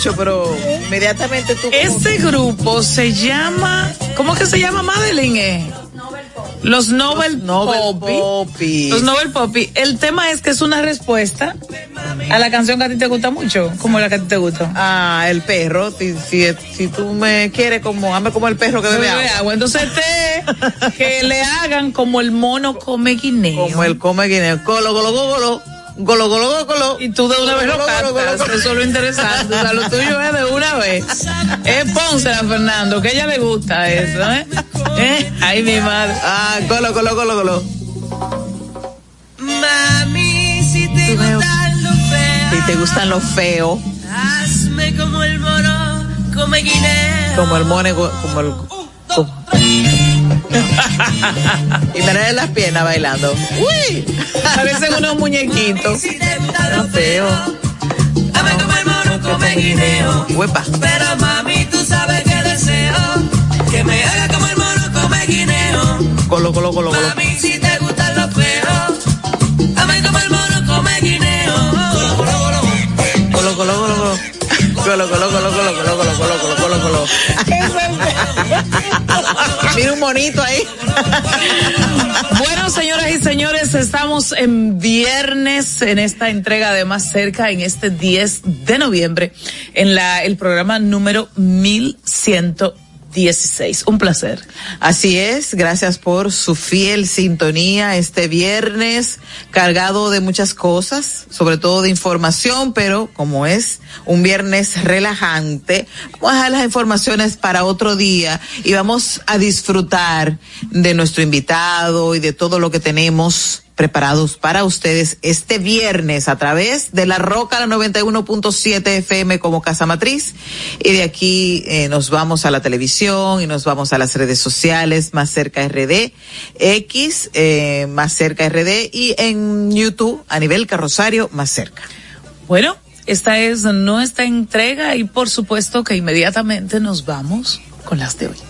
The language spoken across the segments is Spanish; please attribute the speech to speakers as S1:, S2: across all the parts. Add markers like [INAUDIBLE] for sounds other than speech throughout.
S1: escucho, pero inmediatamente tú.
S2: Este grupo se llama, ¿cómo que se llama Madeline? eh? Los Nobel,
S1: Nobel
S2: Poppy.
S1: Poppy.
S2: Los Nobel Poppy. El tema es que es una respuesta a la canción que a ti te gusta mucho, como la que a ti te gusta.
S1: Ah, el perro. Si, si, si tú me quieres como, hazme como el perro que bebe
S2: Bebe
S1: agua.
S2: agua. Entonces te, que le hagan como el mono come guineo.
S1: Como el come guineo. Colo, colo, colo, colo. Golo, golo, golo, golo.
S2: Y tú de una vez lo
S1: Golo, golo, golo,
S2: cantas.
S1: golo.
S2: Eso es lo interesante. O sea, lo tuyo es de una vez. Es Pónsela, Fernando, que a ella le gusta eso, ¿eh? ¿Eh? Ay, mi madre.
S1: Ah, colo, colo, colo, colo.
S3: Mami, si te gustan los feos,
S1: Si te gustan los feos,
S3: hazme como el mono come guineo.
S1: como el mone, como el. [LAUGHS] y me las piernas bailando. ¡Uy!
S2: Parecen unos muñequitos.
S3: Los
S1: feo.
S3: dame como el mono come guineo.
S1: Huepa.
S3: Pero mami, tú sabes que deseo que me haga como el mono come guineo.
S1: Colo, colo, colo, colo.
S3: Mami, si te gustan los feos, dame como el mono come guineo. Golo, golo, golo.
S1: Colo, colo, colo, colo. Colo, colo, colo, colo, colo, colo, colo, colo, colo, colo. Un monito ahí. [LAUGHS]
S2: Bueno, señoras y señores, estamos en viernes en esta entrega de Más Cerca, en este 10 de noviembre, en la, el programa número 1116. Un placer.
S1: Así es, gracias por su fiel sintonía este viernes, cargado de muchas cosas, sobre todo de información, pero como es un viernes relajante, vamos a dejar las informaciones para otro día y vamos a disfrutar de nuestro invitado y de todo lo que tenemos preparados para ustedes este viernes a través de la Roca la 91.7 FM como Casa Matriz y de aquí eh, nos vamos a la televisión y nos vamos a las redes sociales más cerca RD X eh, más cerca RD y en YouTube a nivel carrosario más cerca.
S2: Bueno, esta es nuestra entrega y por supuesto que inmediatamente nos vamos con las de hoy.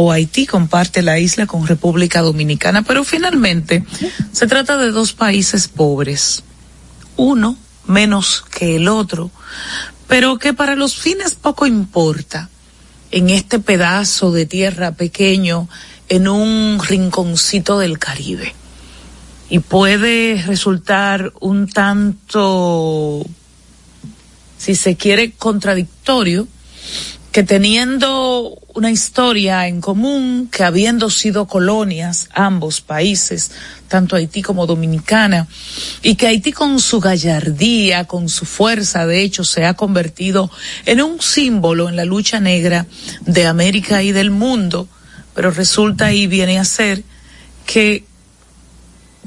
S2: O Haití comparte la isla con República Dominicana, pero finalmente se trata de dos países pobres. Uno menos que el otro, pero que para los fines poco importa en este pedazo de tierra pequeño en un rinconcito del Caribe. Y puede resultar un tanto si se quiere, contradictorio, que teniendo una historia en común, que habiendo sido colonias ambos países, tanto Haití como Dominicana, y que Haití con su gallardía, con su fuerza, de hecho, se ha convertido en un símbolo en la lucha negra de América y del mundo, pero resulta y viene a ser que,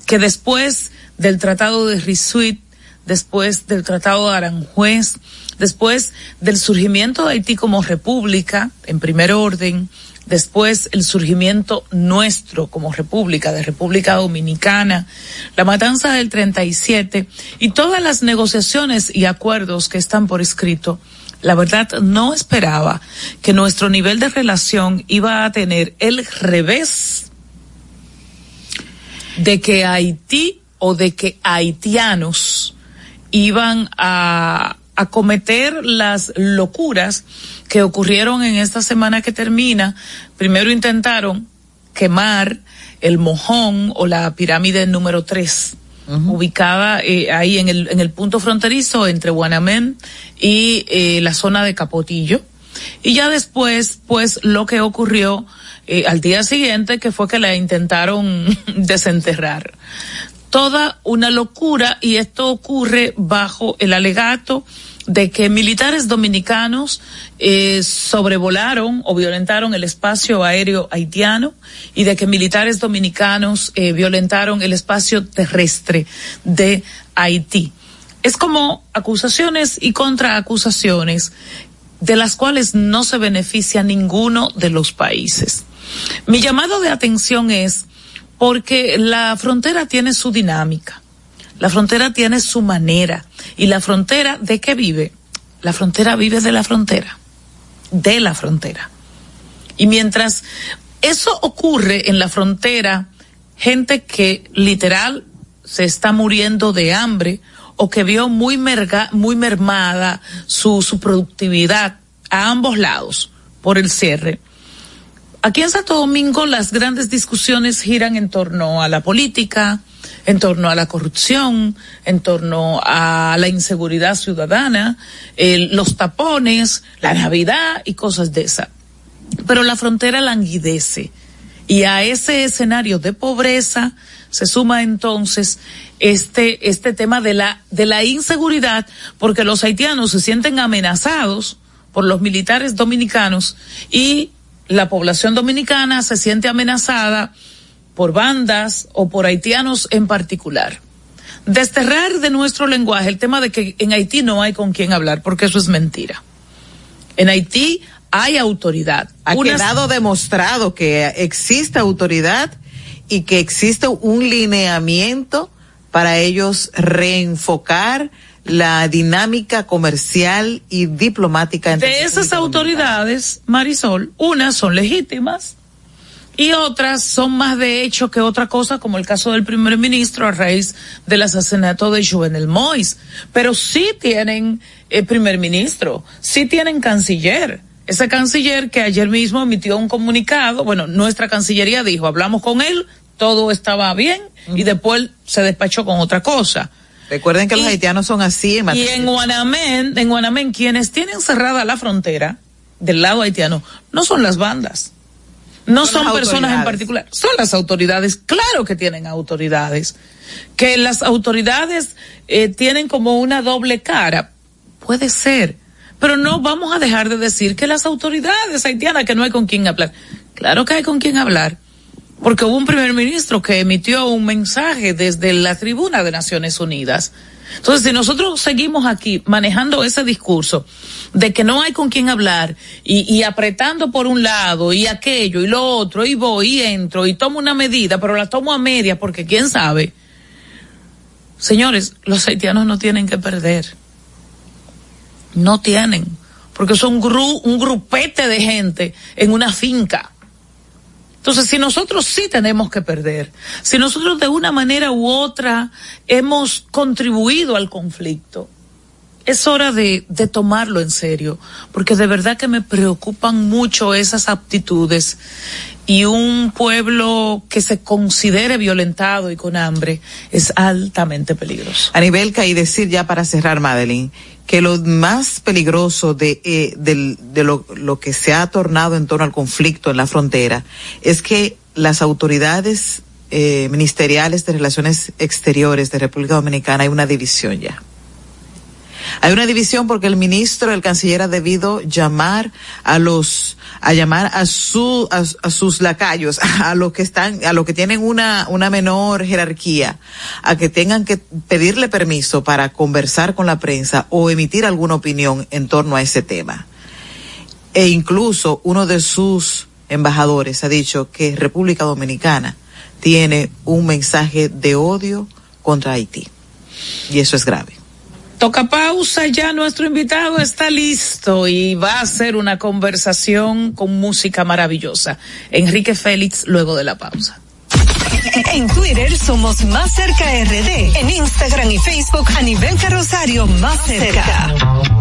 S2: que después del Tratado de Risuit, después del Tratado de Aranjuez, después del surgimiento de Haití como república, en primer orden, después el surgimiento nuestro como república, de República Dominicana, la matanza del 37 y todas las negociaciones y acuerdos que están por escrito, la verdad no esperaba que nuestro nivel de relación iba a tener el revés de que Haití o de que haitianos iban a, a cometer las locuras que ocurrieron en esta semana que termina. Primero intentaron quemar el mojón o la pirámide número 3 ubicada eh, ahí en el, en el punto fronterizo entre Guanamén y eh, la zona de Capotillo. Y ya después, pues lo que ocurrió eh, al día siguiente, que fue que la intentaron [LAUGHS] desenterrar. Toda una locura y esto ocurre bajo el alegato de que militares dominicanos eh, sobrevolaron o violentaron el espacio aéreo haitiano y de que militares dominicanos eh, violentaron el espacio terrestre de Haití. Es como acusaciones y contraacusaciones de las cuales no se beneficia ninguno de los países. Mi llamado de atención es porque la frontera tiene su dinámica. La frontera tiene su manera. ¿Y la frontera de qué vive? La frontera vive de la frontera. De la frontera. Y mientras eso ocurre en la frontera, gente que literal se está muriendo de hambre o que vio muy, mermada su, su productividad a ambos lados por el cierre. Aquí en Santo Domingo las grandes discusiones giran en torno a la política, en torno a la corrupción, en torno a la inseguridad ciudadana, los tapones, la Navidad y cosas de esa. Pero la frontera languidece y a ese escenario de pobreza se suma entonces este este tema de la de la inseguridad porque los haitianos se sienten amenazados por los militares dominicanos y la población dominicana se siente amenazada por bandas o por haitianos en particular. Desterrar de nuestro lenguaje el tema de que en Haití no hay con quién hablar, porque eso es mentira. En Haití hay autoridad.
S1: Ha
S2: Unas-
S1: quedado demostrado que existe autoridad y que existe un lineamiento para ellos reenfocar la dinámica comercial y diplomática entre
S2: de esas autoridades, Marisol, unas son legítimas y otras son más de hecho que otra cosa, como el caso del primer ministro a raíz del asesinato de Jovenel Mois. Pero sí tienen eh, primer ministro, sí tienen canciller. Ese canciller que ayer mismo emitió un comunicado, bueno, nuestra cancillería dijo, hablamos con él, todo estaba bien y después se despachó con otra cosa.
S1: Recuerden que los haitianos son así en
S2: Y en Guanamén, en Guanamén, quienes tienen cerrada la frontera del lado haitiano no son las bandas. No
S1: Son
S2: personas en particular, son las autoridades, claro que tienen autoridades. Que las autoridades eh, tienen como una doble cara, puede ser, pero no vamos a dejar de decir que las autoridades haitianas que no hay con quién hablar. Claro que hay con quién hablar, porque hubo un primer ministro que emitió un mensaje desde la tribuna de Naciones Unidas. Entonces, si nosotros seguimos aquí manejando ese discurso de que no hay con quién hablar y, apretando por un lado y aquello y lo otro y voy y entro y tomo una medida, pero la tomo a media porque quién sabe. Señores, los haitianos no tienen que perder. No tienen, porque son un grupete de gente en una finca. Entonces, si nosotros sí tenemos que perder, si nosotros de una manera u otra hemos contribuido al conflicto, es hora de, de tomarlo en serio, porque de verdad que me preocupan mucho esas aptitudes y un pueblo que se considere violentado y con hambre es altamente peligroso.
S1: a nivel y decir ya para cerrar, Madeline, que lo más peligroso de, eh, de lo, lo que se ha tornado en torno al conflicto en la frontera es que las autoridades eh, ministeriales de relaciones exteriores de República Dominicana hay una división ya. Hay una división porque el ministro, el canciller ha debido llamar a los, a llamar a su, a, a sus lacayos, [LAUGHS] a los que están, a los que tienen una, una menor jerarquía, a que tengan que pedirle permiso para conversar con la prensa o emitir alguna opinión en torno a ese tema. E incluso uno de sus embajadores ha dicho que República Dominicana tiene un mensaje de odio contra Haití. Y eso es grave.
S2: Toca pausa, ya nuestro invitado está listo y va a hacer una conversación con música maravillosa. Enrique Félix luego de la pausa.
S4: En Twitter somos Más Cerca RD. En Instagram y Facebook a nivel carrosario Más Cerca.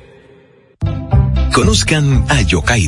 S5: Conozcan a Yokairi.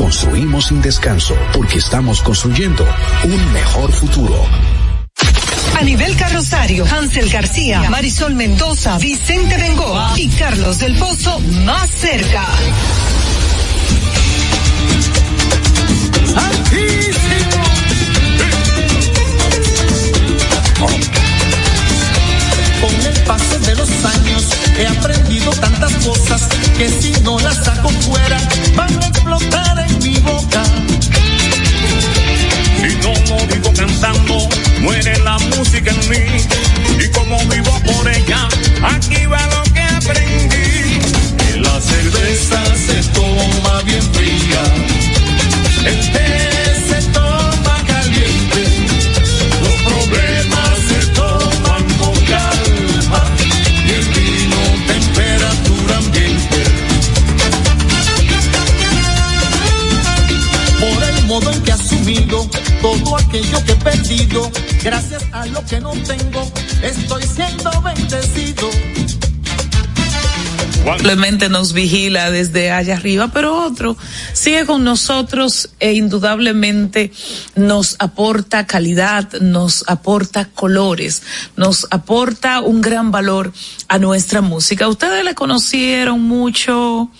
S6: construimos sin descanso porque estamos construyendo un mejor futuro.
S4: A nivel carrosario, Hansel García, Marisol Mendoza, Vicente Bengoa y Carlos del Pozo más cerca.
S3: Con el paso de los años he aprendido tantas cosas que si no las saco fuera van a explotar en mi boca. Si no vivo cantando, muere la música en mí. Y como vivo por ella, aquí va lo que aprendí. Que la cerveza se toma bien fría. El té se toma todo aquello que he perdido. Gracias a lo que no tengo, estoy siendo bendecido.
S2: Simplemente nos vigila desde allá arriba, pero otro sigue con nosotros e indudablemente nos aporta calidad, nos aporta colores, nos aporta un gran valor a nuestra música. Ustedes le conocieron mucho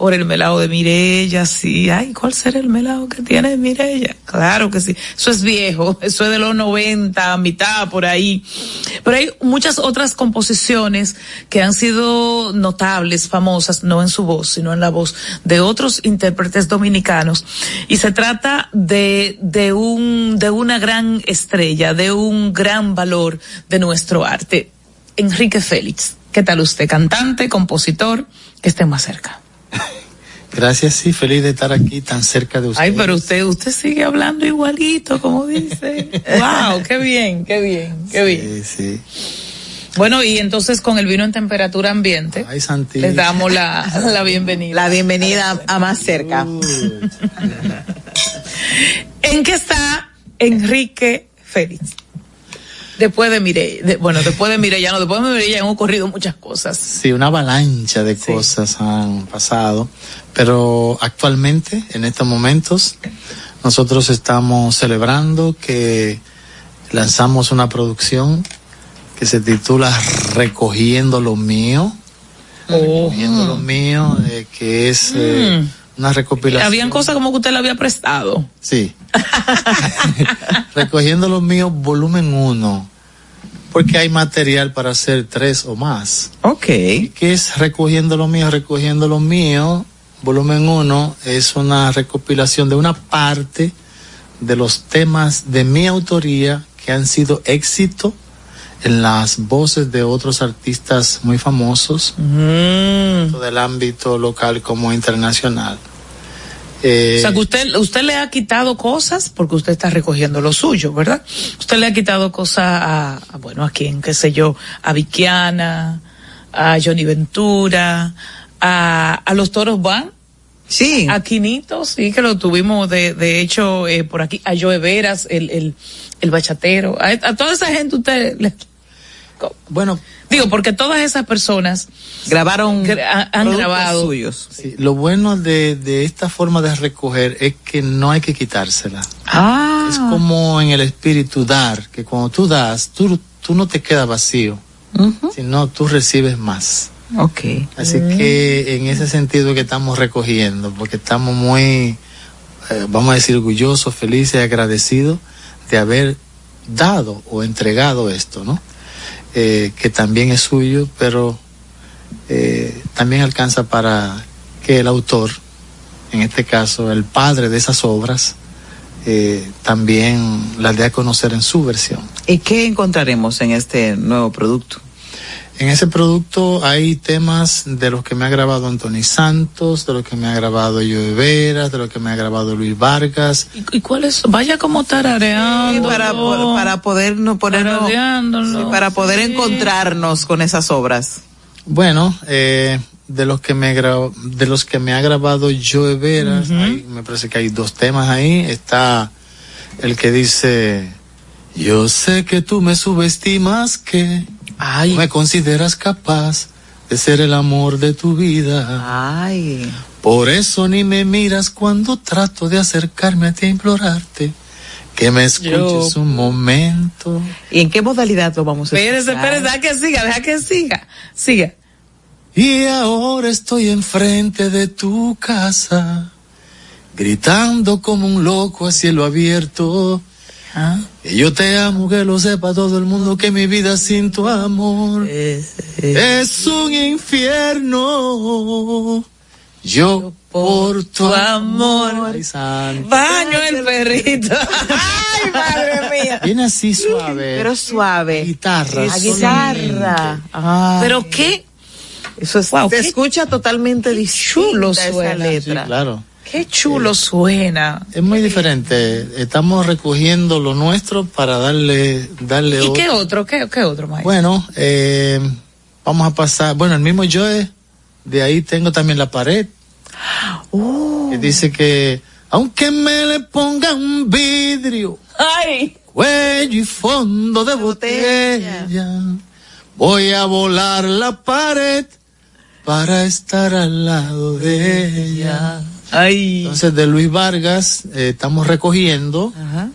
S2: por el melado de Mirella, sí. Ay, ¿cuál será el melado que tiene Mirella? Claro que sí. Eso es viejo, [LAUGHS] eso es de los 90, mitad por ahí. Pero hay muchas otras composiciones que han sido notables, famosas, no en su voz, sino en la voz de otros intérpretes dominicanos. Y se trata de, de un, de una gran estrella, de un gran valor de nuestro arte. Enrique Félix. ¿Qué tal usted? Cantante, compositor, que esté más cerca. [LAUGHS]
S7: Gracias, sí, feliz de estar aquí tan cerca de usted.
S2: Ay, pero usted, usted sigue hablando igualito, como dice. [LAUGHS] wow, qué bien, qué bien, qué bien.
S7: Sí, sí.
S2: Bueno, y entonces con el vino en temperatura ambiente,
S7: Ay, Santi.
S2: les damos la, [LAUGHS] la bienvenida.
S1: La bienvenida a más cerca.
S2: ¿En qué está Enrique Félix? Después de Mireya, de- bueno, después de Mireya, no, después de Mireya han ocurrido muchas cosas.
S7: Sí, una avalancha de cosas han pasado, pero actualmente, en estos momentos, nosotros estamos celebrando que lanzamos una producción que se titula Recogiendo lo mío, Recogiendo lo mío, eh, que es eh, una recopilación.
S2: Habían cosas como que usted le había prestado.
S7: Sí. [LAUGHS] Recogiendo lo mío, volumen 1. Porque hay material para hacer tres o más.
S1: Ok.
S7: ¿Qué es Recogiendo lo mío? Recogiendo lo mío, volumen 1, es una recopilación de una parte de los temas de mi autoría que han sido éxito en las voces de otros artistas muy famosos, tanto del ámbito local como internacional. Eh,
S2: O sea, que usted, usted le ha quitado cosas porque usted está recogiendo lo suyo, ¿verdad? Usted le ha quitado cosas a, a, bueno, a quién, qué sé yo, a Viquiana, a Johnny Ventura, a, a los toros van.
S1: Sí.
S2: A Quinito, sí, que lo tuvimos de, de hecho eh, por aquí, a Joe Veras, el, el, el bachatero, a, a toda esa gente usted le,
S7: bueno,
S2: digo, porque todas esas personas
S1: grabaron,
S2: gra- han, grabado.
S1: suyos.
S7: Sí, lo bueno de, de esta forma de recoger es que no hay que quitársela.
S1: Ah.
S7: Es como en el espíritu dar, que cuando tú das, tú, tú no te quedas vacío, sino tú recibes más.
S1: Ok.
S7: Así que en ese sentido que estamos recogiendo, porque estamos muy, eh, vamos a decir, orgullosos, felices, agradecidos de haber dado o entregado esto, ¿no? Eh, que también es suyo, pero eh, también alcanza para que el autor, en este caso el padre de esas obras, eh, también las dé a conocer en su versión.
S1: ¿Y qué encontraremos en este nuevo producto?
S7: En ese producto hay temas de los que me ha grabado Anthony Santos, de los que me ha grabado Joe Veras, de los que me ha grabado Luis Vargas.
S2: ¿Y, y cuál es? Vaya como tarareando.
S1: para, para poder no ponernos, sí, para poder
S2: Sí.
S1: encontrarnos con esas obras.
S7: Bueno, eh, de los que me gra- de los que me ha grabado Joe Veras, hay- me parece que hay dos temas ahí. Está el que dice, yo sé que tú me subestimas que
S2: Ay.
S7: me consideras capaz de ser el amor de tu vida.
S1: Ay.
S7: Por eso ni me miras cuando trato de acercarme a ti a implorarte que me escuches
S2: Yo-
S7: un momento.
S1: ¿Y en qué modalidad lo vamos a
S2: Espérese,
S1: escuchar?
S2: espérese, deja que siga, deja que siga. Siga.
S7: Y ahora estoy enfrente de tu casa, gritando como un loco a cielo abierto.
S2: Ah.
S7: Que yo te amo, que lo sepa todo el mundo, que mi vida sin tu amor es un infierno. Yo por tu amor.
S2: Baño el perrito. [LAUGHS] Ay, madre mía.
S7: Viene así suave.
S1: Pero suave.
S7: guitarra.
S1: A guitarra. Ay.
S2: Pero qué
S1: Eso es,
S2: Wow, qué
S1: escucha totalmente
S2: chulo
S1: distinta esa.
S7: Sí,
S1: letra.
S7: claro.
S2: Qué chulo suena.
S7: Es muy diferente. Estamos recogiendo lo nuestro para darle, darle
S2: ¿Y
S7: otro.
S2: qué otro? ¿Qué, qué otro, maestro?
S7: Bueno, eh, vamos a pasar. Bueno, el mismo Joe, de ahí tengo también la pared. [GASPS] Que dice que, aunque me le ponga un vidrio,
S2: Ay.
S7: cuello y fondo de botella, voy a volar la pared para estar al lado de ella.
S2: Ay.
S7: Entonces, de Luis Vargas, eh, estamos recogiendo.
S1: Ajá.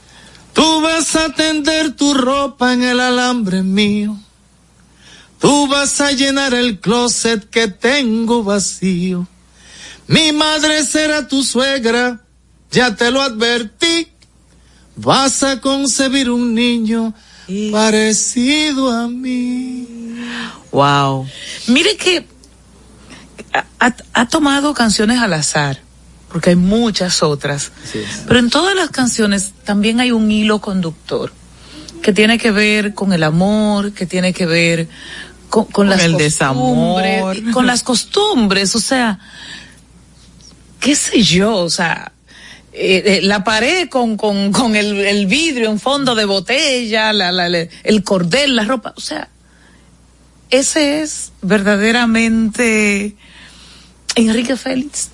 S7: Tú vas a tender tu ropa en el alambre mío. Tú vas a llenar el closet que tengo vacío. Mi madre será tu suegra, ya te lo advertí. Vas a concebir un niño parecido a mí.
S1: Wow.
S2: Mire que ha, ha- ha tomado canciones al azar, porque hay muchas otras. Pero en todas las canciones también hay un hilo conductor que tiene que ver con el amor, que tiene que ver con, con las
S1: el
S2: costumbres,
S1: desamor.
S2: con las costumbres, o sea, qué sé yo, o sea, eh, eh, la pared con, con, con el, el vidrio en fondo de botella, la, la- la- el cordel, la ropa, o sea, ese es verdaderamente Enrique Félix.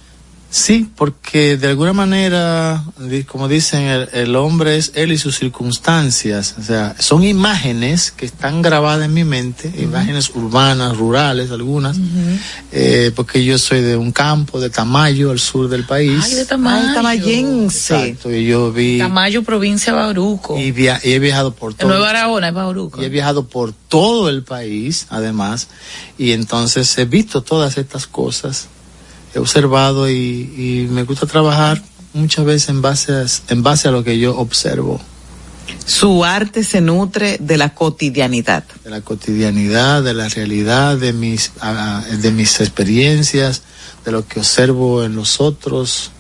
S7: Sí, porque de alguna manera, como dicen, el, el hombre es él y sus circunstancias. O sea, son imágenes que están grabadas en mi mente, imágenes urbanas, rurales, algunas, eh, porque yo soy de un campo, de Tamayo, al sur del país.
S2: Ay, de Tamayo.
S1: Ay, tamayense.
S7: Exacto, y yo vi
S2: Tamayo, provincia de Bauruco.
S7: y, via- y he viajado por
S2: En
S7: todo.
S2: Nueva Araona, es Bauruco.
S7: Y he viajado por todo el país, además, y entonces he visto todas estas cosas, he observado y, y me gusta trabajar muchas veces en base, a, en base a lo que yo observo,
S1: Su arte se nutre de la cotidianidad.
S7: de la cotidianidad, de la realidad, de mis, de mis experiencias, de lo que observo en los otros,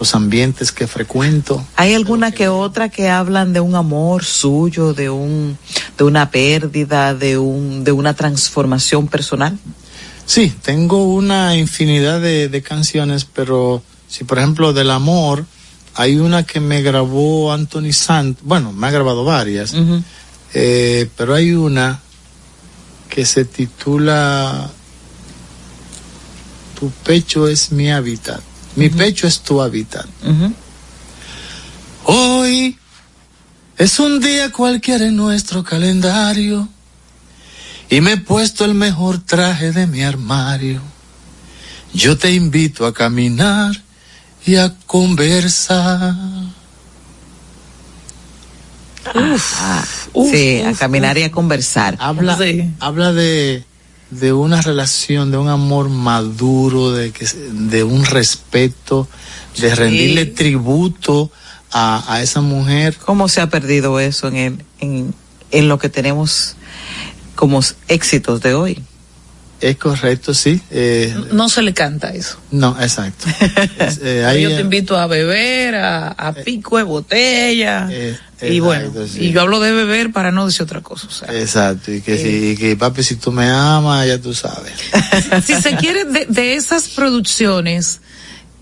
S7: los ambientes que frecuento.
S1: ¿Hay alguna que otra que hablan de un amor suyo, de un, de una pérdida, de un, de una transformación personal?
S7: Sí, tengo una infinidad de, de canciones, pero si por ejemplo del amor, hay una que me grabó Anthony Sant, bueno, me ha grabado varias, eh, pero hay una que se titula Tu pecho es mi hábitat, mi pecho es tu hábitat. Hoy es un día cualquiera en nuestro calendario y me he puesto el mejor traje de mi armario. Yo te invito a caminar y a conversar.
S1: Ah,
S2: Uf,
S1: sí, a
S2: uf,
S1: caminar y a conversar.
S7: Habla,
S2: Sí.
S7: habla de, de una relación, de un amor maduro, de, que, de un respeto, de rendirle tributo a, a esa mujer.
S1: ¿Cómo se ha perdido eso en, el, en, en lo que tenemos como éxitos de hoy?
S7: Es correcto, sí. eh,
S2: No se le canta eso.
S7: no, exacto. [LAUGHS] Es, eh, ahí,
S2: Yo te invito a beber, a, a pico de botella.
S7: eh,
S2: y bueno,
S7: sí.
S2: y yo hablo de beber para no decir otra cosa. O sea,
S7: Exacto, y que,
S2: Eh.
S7: si, y que papi, si tú me amas, ya tú sabes. [LAUGHS]
S2: si se quiere, de, de esas producciones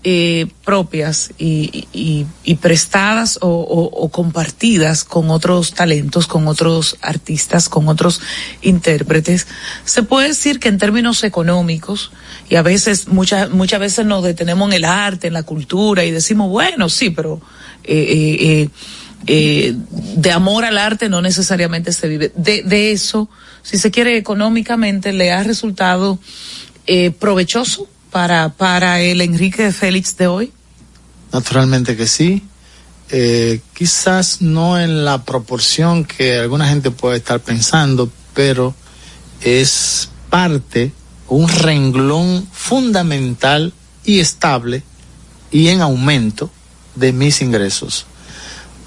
S2: eh, propias y, y- prestadas o, compartidas con otros talentos, con otros artistas, con otros intérpretes, se puede decir que en términos económicos, y a veces, muchas, muchas veces nos detenemos en el arte, en la cultura, y decimos, bueno, sí, pero eh, eh, eh, de amor al arte no necesariamente se vive. De, eso, si se quiere económicamente, le ha resultado provechoso para, para el Enrique Félix de hoy.
S7: Naturalmente que sí. Eh, quizás no en la proporción que alguna gente puede estar pensando, pero es parte, un renglón fundamental y estable y en aumento de mis ingresos.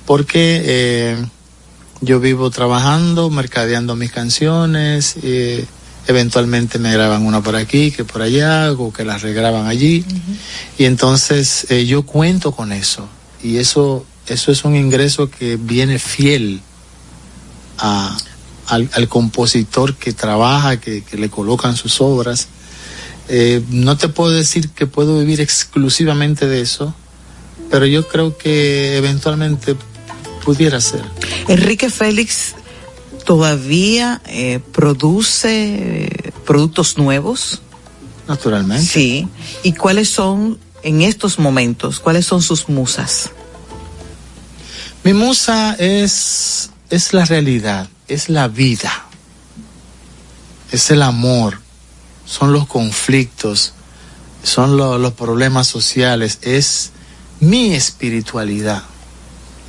S7: Porque eh, yo vivo trabajando, mercadeando mis canciones, eh, eventualmente me graban una por aquí, que por allá, o que las regraban allí. Y entonces eh, yo cuento con eso. Y eso, eso es un ingreso que viene fiel a, al, al compositor que trabaja, que, que le colocan sus obras. Eh, no te puedo decir que puedo vivir exclusivamente de eso, pero yo creo que eventualmente pudiera ser.
S1: Enrique Félix todavía eh, produce eh, productos nuevos.
S7: Naturalmente.
S1: Sí. ¿Y cuáles son en estos momentos? ¿Cuáles son sus musas?
S7: Mi musa es, es la realidad, es la vida, es el amor, son los conflictos, son lo- los problemas sociales, es mi espiritualidad,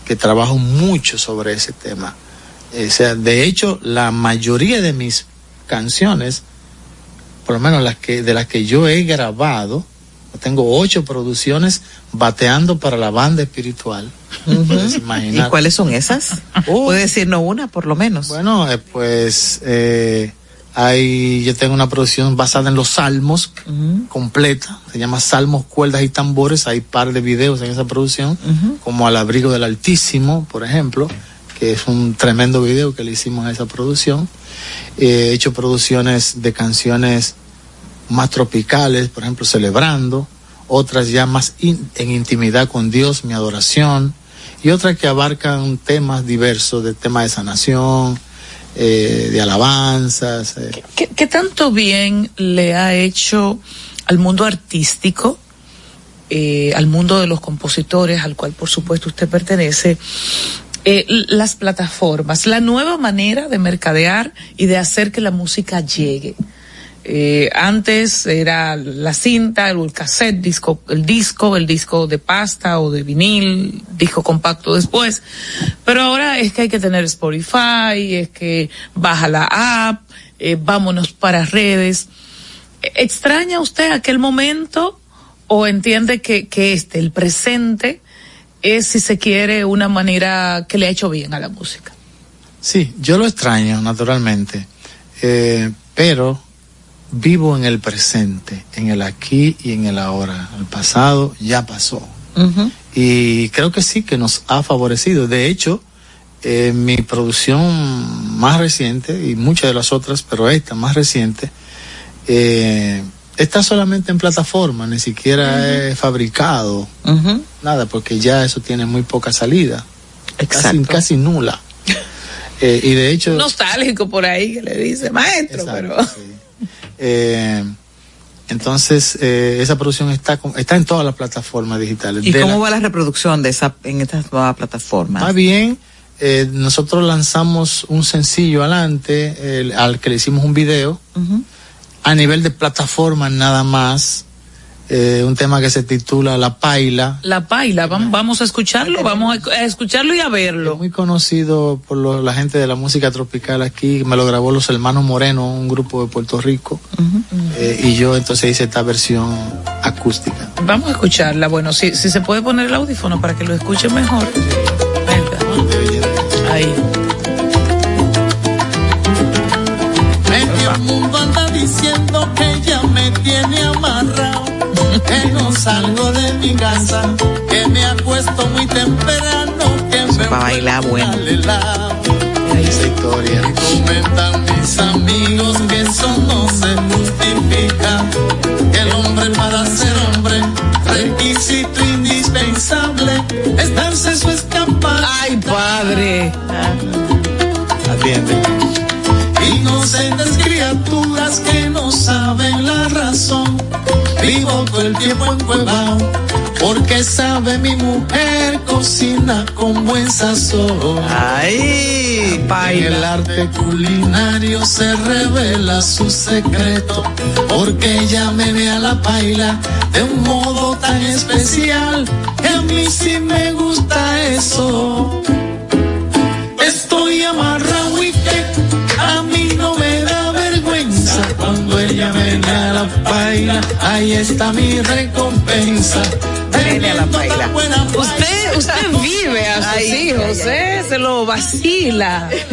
S7: que trabajo mucho sobre ese tema. O sea, de hecho, la mayoría de mis canciones, por lo menos las que, de las que yo he grabado, tengo ocho producciones bateando para la banda espiritual.
S1: ¿Y cuáles son esas? [LAUGHS]
S7: Oh.
S1: Puede decirnos una, por lo menos.
S7: Bueno, eh, pues eh, hay, yo tengo una producción basada en los salmos completa, se llama Salmos, Cuerdas y Tambores, hay par de videos en esa producción, como Al Abrigo del Altísimo, por ejemplo, que es un tremendo video que le hicimos a esa producción. Eh, he hecho producciones de canciones más tropicales, por ejemplo, Celebrando, otras ya más in- en intimidad con Dios, mi adoración, y otras que abarcan temas diversos, de temas de sanación, eh, de alabanzas. eh.
S2: ¿Qué, qué tanto bien le ha hecho al mundo artístico eh, al mundo de los compositores, al cual por supuesto usted pertenece, eh, las plataformas, la nueva manera de mercadear y de hacer que la música llegue. Eh, antes era la cinta, el cassette, disco, el disco, el disco de pasta o de vinil, disco compacto después. Pero ahora es que hay que tener Spotify, es que baja la app, eh, vámonos para redes. ¿Extraña usted aquel momento o entiende que, que este, el presente, es, si se quiere, una manera que le ha hecho bien a la música?
S7: Sí, yo lo extraño, naturalmente, eh, pero vivo en el presente, en el aquí y en el ahora. El pasado ya pasó. Y creo que sí, que nos ha favorecido. De hecho, eh, mi producción más reciente, y muchas de las otras, pero esta más reciente, eh, está solamente en plataforma, ni siquiera es fabricado, nada, porque ya eso tiene muy poca salida, casi,
S1: Exacto.
S7: casi nula. [LAUGHS] Eh, y de hecho,
S2: Nostálgico por ahí que le dice, maestro,
S7: Exacto,
S2: pero...
S7: sí. Eh, entonces, eh, esa producción está está en todas las plataformas digitales.
S1: ¿Y
S7: De
S1: cómo
S7: la-
S1: va la reproducción de esa en estas nuevas plataformas?
S7: Va bien. eh, nosotros lanzamos un sencillo adelante, el- al que le hicimos un video,
S1: Ujú.
S7: A nivel de plataformas nada más, eh, un tema que se titula La Paila,
S2: La paila, vam- vamos a escucharlo, vamos a escucharlo y a verlo.
S7: muy conocido por lo- la gente de la música tropical aquí, me lo grabó los hermanos Moreno, un grupo de Puerto Rico, eh, y yo entonces hice esta versión acústica.
S2: Vamos a escucharla. Bueno, si, si se puede poner el audífono para que lo escuchen mejor. Ahí.
S8: Diciendo que ella me tiene amarrado, que no salgo de mi casa, que me acuesto muy temprano, que me
S1: para bailar, bueno.
S7: Esa historia.
S8: Y comentan mis amigos que eso no se justifica, que el hombre para ser hombre, requisito indispensable, es darse su escapada.
S2: Ay, padre.
S7: Atiende.
S8: Que no saben la razón. Vivo todo el tiempo encuevado. Porque sabe mi mujer cocina con buen sazón.
S1: Ay,
S8: En el arte culinario se revela su secreto. Porque ella me ve a la paila de un modo tan especial. Que a mí sí me gusta eso. Estoy amarrado cuando paila. Ahí está mi recompensa.
S1: Viene a la paila.
S2: Usted, usted vive a sus
S1: Ay,
S2: hijos, ¿eh? Se lo vacila. [LAUGHS]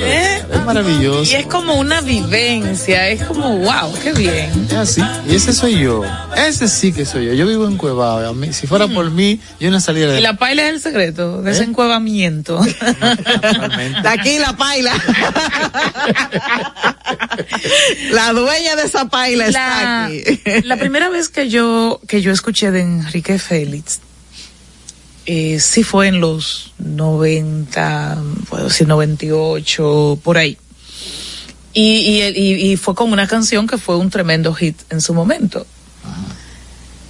S2: ¿Eh?
S7: Es maravilloso.
S2: Y es como una vivencia, es como, wow, qué bien.
S7: Es así. Y ese soy yo. Ese sí que soy yo. Yo vivo en Cuevado. A mí, si fuera por mí, yo no saliera
S2: Y
S7: de
S2: la paila es el secreto de ese encuevamiento. [LAUGHS]
S1: de aquí la paila. [LAUGHS] la dueña de esa paila está
S2: la,
S1: aquí.
S2: la primera vez que yo que yo escuché de Enrique Félix eh, sí fue en los 90 puedo decir 98 por ahí y, y, y, y fue con una canción que fue un tremendo hit en su momento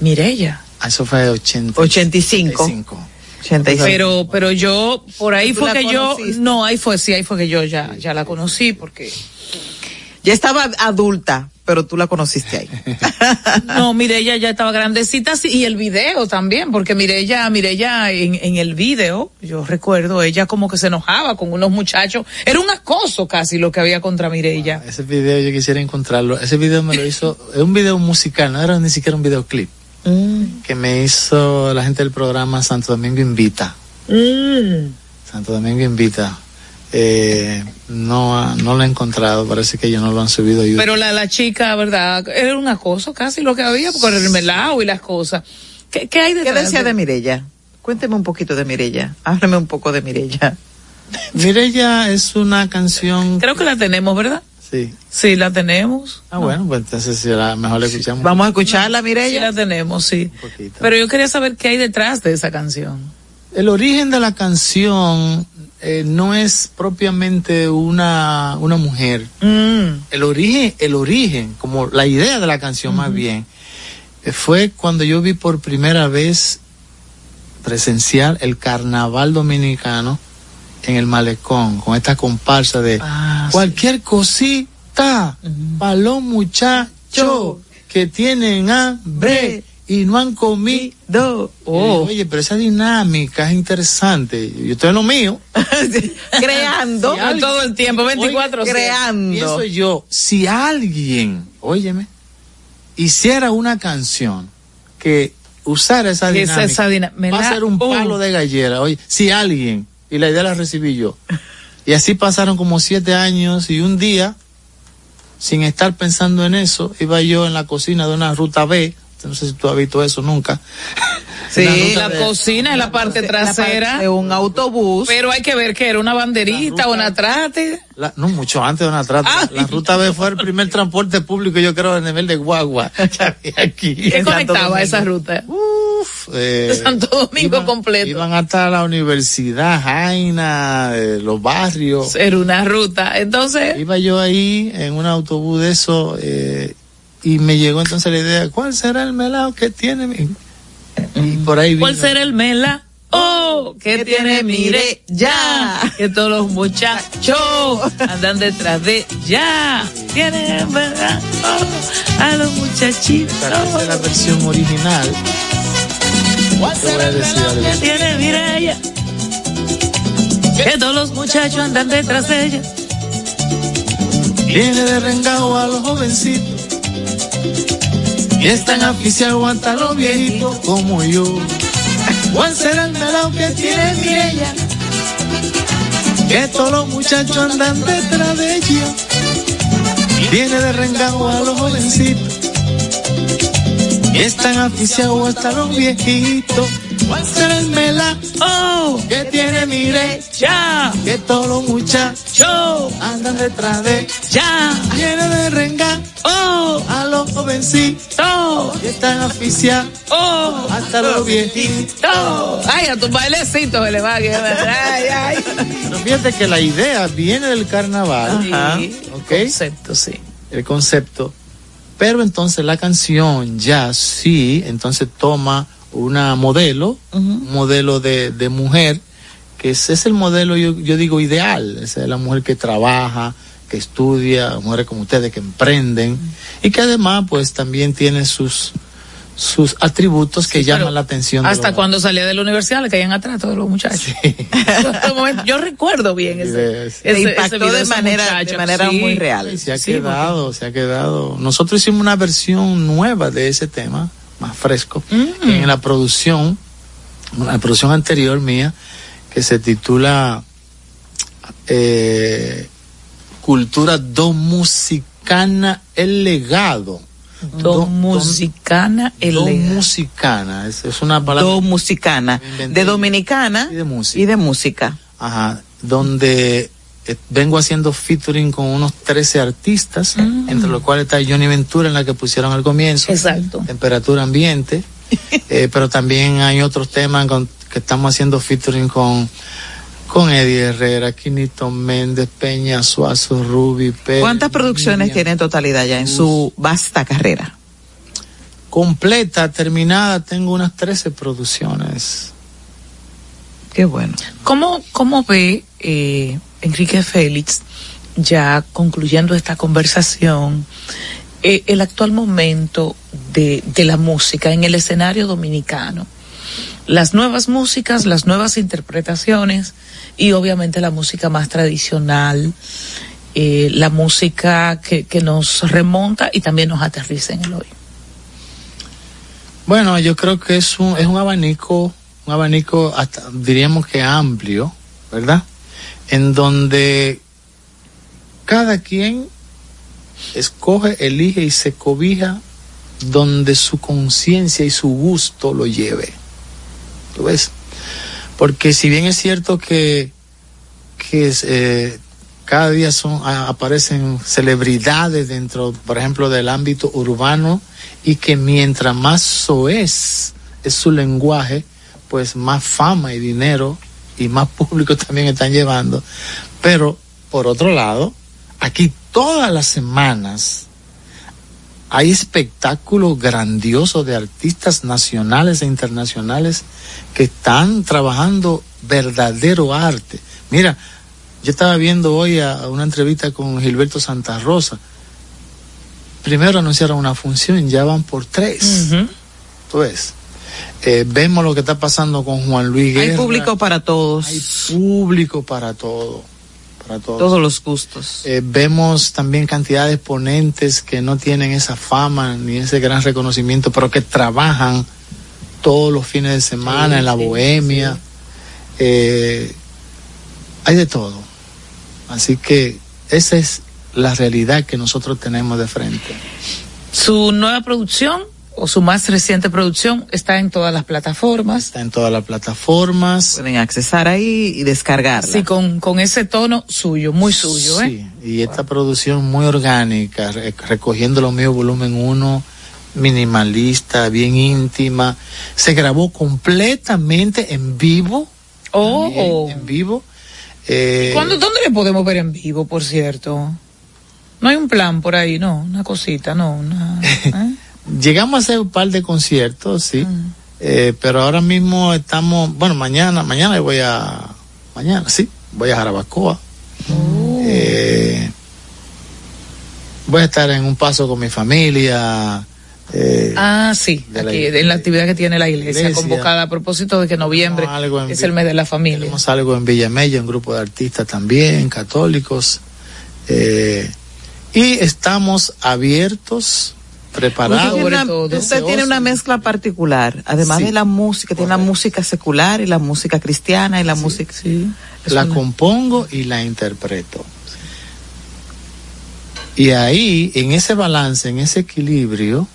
S2: Mirella
S7: Ah, Eso fue 80,
S1: 85.
S7: 85.
S1: 85.
S2: pero pero yo por ahí
S1: ¿Tú
S2: fue que yo no ahí fue sí ahí fue que yo ya ya la conocí porque
S1: Ya estaba adulta, pero tú la conociste ahí. [LAUGHS]
S2: No, Mireya ya estaba grandecita sí, y el video también, porque Mireya, Mireya en, en el video, yo recuerdo, ella como que se enojaba con unos muchachos, era un acoso casi lo que había contra Mireya.
S7: Ese video yo quisiera encontrarlo. Ese video me lo hizo, [LAUGHS] es un video musical, no era ni siquiera un videoclip. Que me hizo la gente del programa Santo Domingo Invita. Santo Domingo Invita. Eh, no, no lo he encontrado, parece que ellos no lo han subido.
S2: Pero la, la chica, ¿verdad? Era un acoso casi lo que había, por el melao y las cosas. ¿Qué, qué hay
S1: ¿Qué
S2: detrás
S1: decía de Mirella? Cuénteme un poquito de Mirella. Háblame un poco de Mirella. [LAUGHS]
S7: Mirella es una canción.
S2: Creo que la tenemos, ¿verdad?
S7: Sí.
S2: Sí, la tenemos.
S7: Ah, bueno, pues entonces será mejor la escuchamos.
S1: Vamos a escucharla,
S2: Sí,
S1: Mirella.
S2: la tenemos, sí. Pero yo quería saber qué hay detrás de esa canción.
S7: El origen de la canción eh, no es propiamente una, una mujer.
S2: Mm.
S7: El origen, el origen, como la idea de la canción más bien, eh, fue cuando yo vi por primera vez presencial el carnaval dominicano en el malecón, con esta comparsa de
S2: Ah,
S7: cualquier cosita para los muchachos que tienen hambre y no han comido.
S1: Oh.
S7: Oye, pero esa dinámica es interesante. Yo estoy en lo mío. [LAUGHS]
S1: creando
S7: Si alguien-
S2: todo el tiempo, 24
S7: Oye,
S1: creando.
S7: Pienso yo, si alguien, óyeme, hiciera una canción que usara esa
S2: esa-
S7: dinámica,
S2: esa dina- me
S7: va a ser un palo de gallera. Oye, si alguien, y la idea la recibí yo. Y así pasaron como siete años y un día, sin estar pensando en eso, iba yo en la cocina de una ruta B. No sé si tú has visto eso nunca. [LAUGHS]
S1: Sí,
S2: La
S7: de-
S2: cocina es la parte trasera.
S1: de un autobús.
S2: Pero hay que ver que era una banderita o una trate.
S7: La- no, mucho antes de una trata.
S2: Ah.
S7: La ruta B fue el primer transporte público, yo creo, a nivel de guagua [LAUGHS] que había aquí.
S2: ¿Qué conectaba esa ruta?
S7: Uf, eh,
S2: De Santo Domingo
S7: iban-
S2: completo.
S7: Iban hasta la universidad, Jaina, eh, los barrios.
S2: Era una ruta. Entonces,
S7: Iba yo ahí en un autobús de eso eh, y me llegó entonces la idea, ¿cuál será el melao que tiene? mi-?" Y por ahí
S2: ¿cuál
S7: vino-
S2: será el mela? Oh, que
S1: ¿Qué
S2: tiene,
S1: tiene?
S2: mire, ya. Que todos los muchachos andan detrás de ya. Tiene, ¿verdad? Oh, a los muchachitos.
S7: Esa es la versión original. Voy a decir algo.
S2: que tiene Mireya. Que todos los muchachos andan detrás de ella.
S7: Viene de rengao a los jovencitos. Y están aficiados hasta los viejitos como yo. ¿Cuál será el melao que tiene Mirella? Que todos los muchachos andan detrás de ella. Viene de rengao a los jovencitos. Y están aficiados hasta los viejitos. ¿Cuál será el melao
S2: Oh,
S7: que tiene Mirella?
S2: ya.
S7: Que todos los muchachos
S2: Yo,
S7: andan detrás de
S2: ya.
S7: Viene de rengao
S2: Oh,
S7: a los jovencitos.
S2: to,
S7: Y están aficiados
S2: oh.
S7: hasta los viejitos.
S2: to. Ay, a tu bailecito se le va a quedar. [LAUGHS] Ay, ay.
S7: Pero fíjate que la idea viene del carnaval,
S2: Sí,
S7: ¿ok?
S2: Concepto, sí.
S7: el concepto. Pero entonces la canción ya sí, entonces toma una modelo, un modelo de, de mujer, que ese es el modelo, yo, yo digo, ideal. Esa es la mujer que trabaja, que estudia, mujeres como ustedes que emprenden y que además pues también tiene sus sus atributos que llaman la atención. de
S2: Hasta cuando salía de la universidad le caían atrás todos los muchachos. [LAUGHS] Yo recuerdo bien ese, ese-
S1: impactó
S2: ese video,
S1: de manera,
S2: muchacho.
S1: de manera
S2: Sí.
S1: muy real.
S7: se ha
S2: Sí,
S7: quedado, se ha quedado. Nosotros hicimos una versión nueva de ese tema, más fresco,
S2: Mm.
S7: en la producción, la producción anterior mía, que se titula eh, Cultura Domusicana, el legado.
S2: Do musicana el legado.
S7: Domusicana, es, es una palabra.
S1: Do musicana,
S7: Me inventé.
S1: de dominicana
S7: Y de música.
S1: y de música.
S7: Ajá, donde eh, vengo haciendo featuring con unos 13 artistas, entre los cuales está Johnny Ventura en la que pusieron al comienzo.
S2: Exacto.
S7: Temperatura ambiente. [LAUGHS] Eh, pero también hay otros temas con- que estamos haciendo featuring con con Eddie Herrera, Quinito Méndez, Peña Suazo, Ruby Pérez.
S1: ¿Cuántas producciones
S7: Miriam.
S1: tiene en totalidad ya en su vasta carrera?
S7: Completa, terminada, tengo unas 13 producciones.
S1: Qué bueno.
S2: ¿Cómo, cómo ve eh, Enrique Félix, ya concluyendo esta conversación, eh, el actual momento de, de la música en el escenario dominicano? Las nuevas músicas, las nuevas interpretaciones y obviamente la música más tradicional, eh, la música que, nos remonta y también nos aterriza en el hoy.
S7: Bueno, yo creo que es un, es un abanico, un abanico hasta diríamos que amplio, ¿verdad? En donde cada quien escoge, elige y se cobija donde su conciencia y su gusto lo lleve. ¿Tú ves? Porque si bien es cierto que, que eh, cada día son, aparecen celebridades dentro, por ejemplo, del ámbito urbano y que mientras más soez es su lenguaje, pues más fama y dinero y más público también están llevando. Pero, por otro lado, aquí todas las semanas hay espectáculos grandiosos de artistas nacionales e internacionales que están trabajando verdadero arte. Mira, yo estaba viendo hoy a, a una entrevista con Gilberto Santa Rosa. Primero anunciaron una función, ya van por tres. Tú ves. Eh, vemos lo que está pasando con Juan Luis Guerra.
S1: Hay público para todos.
S7: Hay público para todo. Para todos.
S1: Todos los gustos.
S7: Eh, vemos también cantidad de exponentes que no tienen esa fama ni ese gran reconocimiento, pero que trabajan todos los fines de semana
S2: Sí,
S7: en la
S2: sí,
S7: bohemia. Eh, hay de todo. Así que esa es la realidad que nosotros tenemos de frente.
S2: Su nueva producción o su más reciente producción está en todas las plataformas.
S7: Está en todas las plataformas.
S1: Pueden accesar ahí y descargarla.
S2: Sí, con, con ese tono suyo, muy suyo, ¿eh?
S7: Sí, y esta producción muy orgánica, re- recogiendo lo mío volumen 1, minimalista, bien íntima. Se grabó completamente en vivo.
S2: Oh.
S7: también en vivo. Eh,
S2: ¿Cuándo, ¿Dónde le podemos ver en vivo, por cierto? No hay un plan por ahí, no, una cosita, no, una, [LAUGHS] ¿eh?
S7: Llegamos a hacer un par de conciertos, sí.
S2: Mm.
S7: Eh, pero ahora mismo estamos, bueno, mañana, mañana voy a, mañana, sí, voy a Jarabacoa.
S2: Oh.
S7: Eh, voy a estar en un paso con mi familia. eh,
S2: Ah, sí,
S7: la
S2: aquí, en la actividad que tiene la iglesia,
S7: Iglesia.
S2: convocada a propósito de que noviembre
S7: en
S2: es el mes de la familia.
S7: Tenemos algo en Villamella, un grupo de artistas también, católicos. eh, y estamos abiertos,
S1: Usted
S7: preparados.
S1: tiene, una, usted tiene una mezcla particular, además
S7: Sí.
S1: de la música, tiene la música secular y la música cristiana y la música.
S2: Sí.
S7: la
S2: una-
S7: compongo y la interpreto. Y ahí, en ese balance, en ese equilibrio,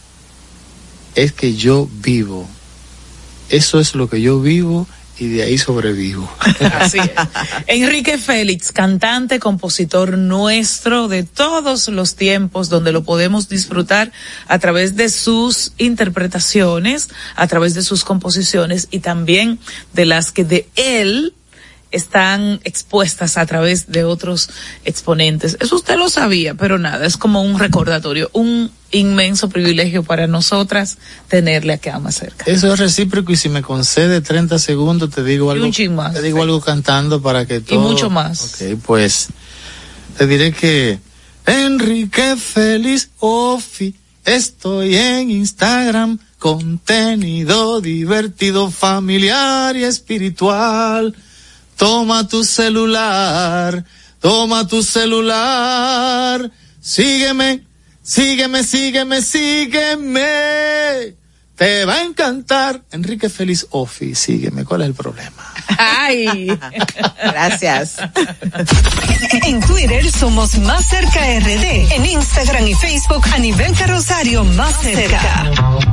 S7: es que yo vivo. Eso es lo que yo vivo y de ahí sobrevivo. [LAUGHS]
S2: Así es. Enrique Félix, cantante, compositor nuestro de todos los tiempos, donde lo podemos disfrutar a través de sus interpretaciones, a través de sus composiciones y también de las que de él están expuestas a través de otros exponentes. Eso usted lo sabía, pero nada, es como un recordatorio, un inmenso privilegio para nosotras tenerle acá más cerca.
S7: Eso es recíproco y si me concede 30 segundos te digo algo.
S2: un chin más,
S7: te digo algo cantando para que todo.
S2: mucho más.
S7: Ok, pues te diré que Enrique Feliz Ofi, estoy en Instagram, contenido divertido, familiar y espiritual. Toma tu celular, toma tu celular, sígueme, sígueme, sígueme, sígueme. Te va a encantar. Enrique Feliz Ofi, sígueme. ¿Cuál es el problema?
S2: Ay. [LAUGHS]
S1: Gracias.
S4: En Twitter somos Más Cerca RD. En Instagram y Facebook a nivel Rosario Más Cerca.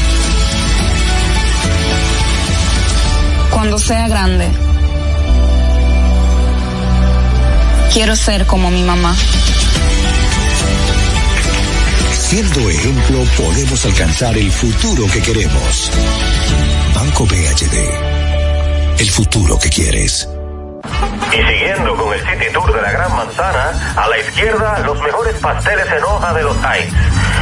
S9: Cuando sea grande, quiero ser como mi mamá.
S10: Siendo ejemplo, podemos alcanzar el futuro que queremos. Banco BHD. El futuro que quieres.
S11: Y siguiendo con el City Tour de la Gran Manzana, a la izquierda los mejores pasteles en hoja de los Heights.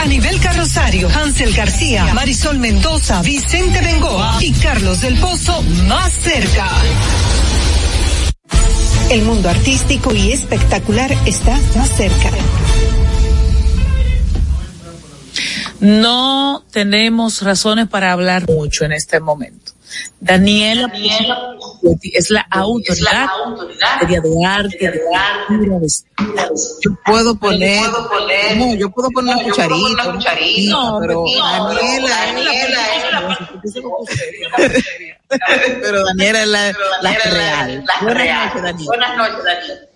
S4: A nivel carrosario, Hansel García, Marisol Mendoza, Vicente Bengoa y Carlos del Pozo más cerca. El mundo artístico y espectacular está más cerca.
S2: No tenemos razones para hablar mucho en este momento. Daniela, es la autoridad, de arte, de de-
S1: Yo puedo poner, no, yo puedo poner una cucharita, una cucharita,
S2: No,
S1: pero
S2: no,
S1: Daniela, pero Daniela es la, [LAUGHS] la real. Buenas noches, Daniela.
S12: Buenas noches, Daniel.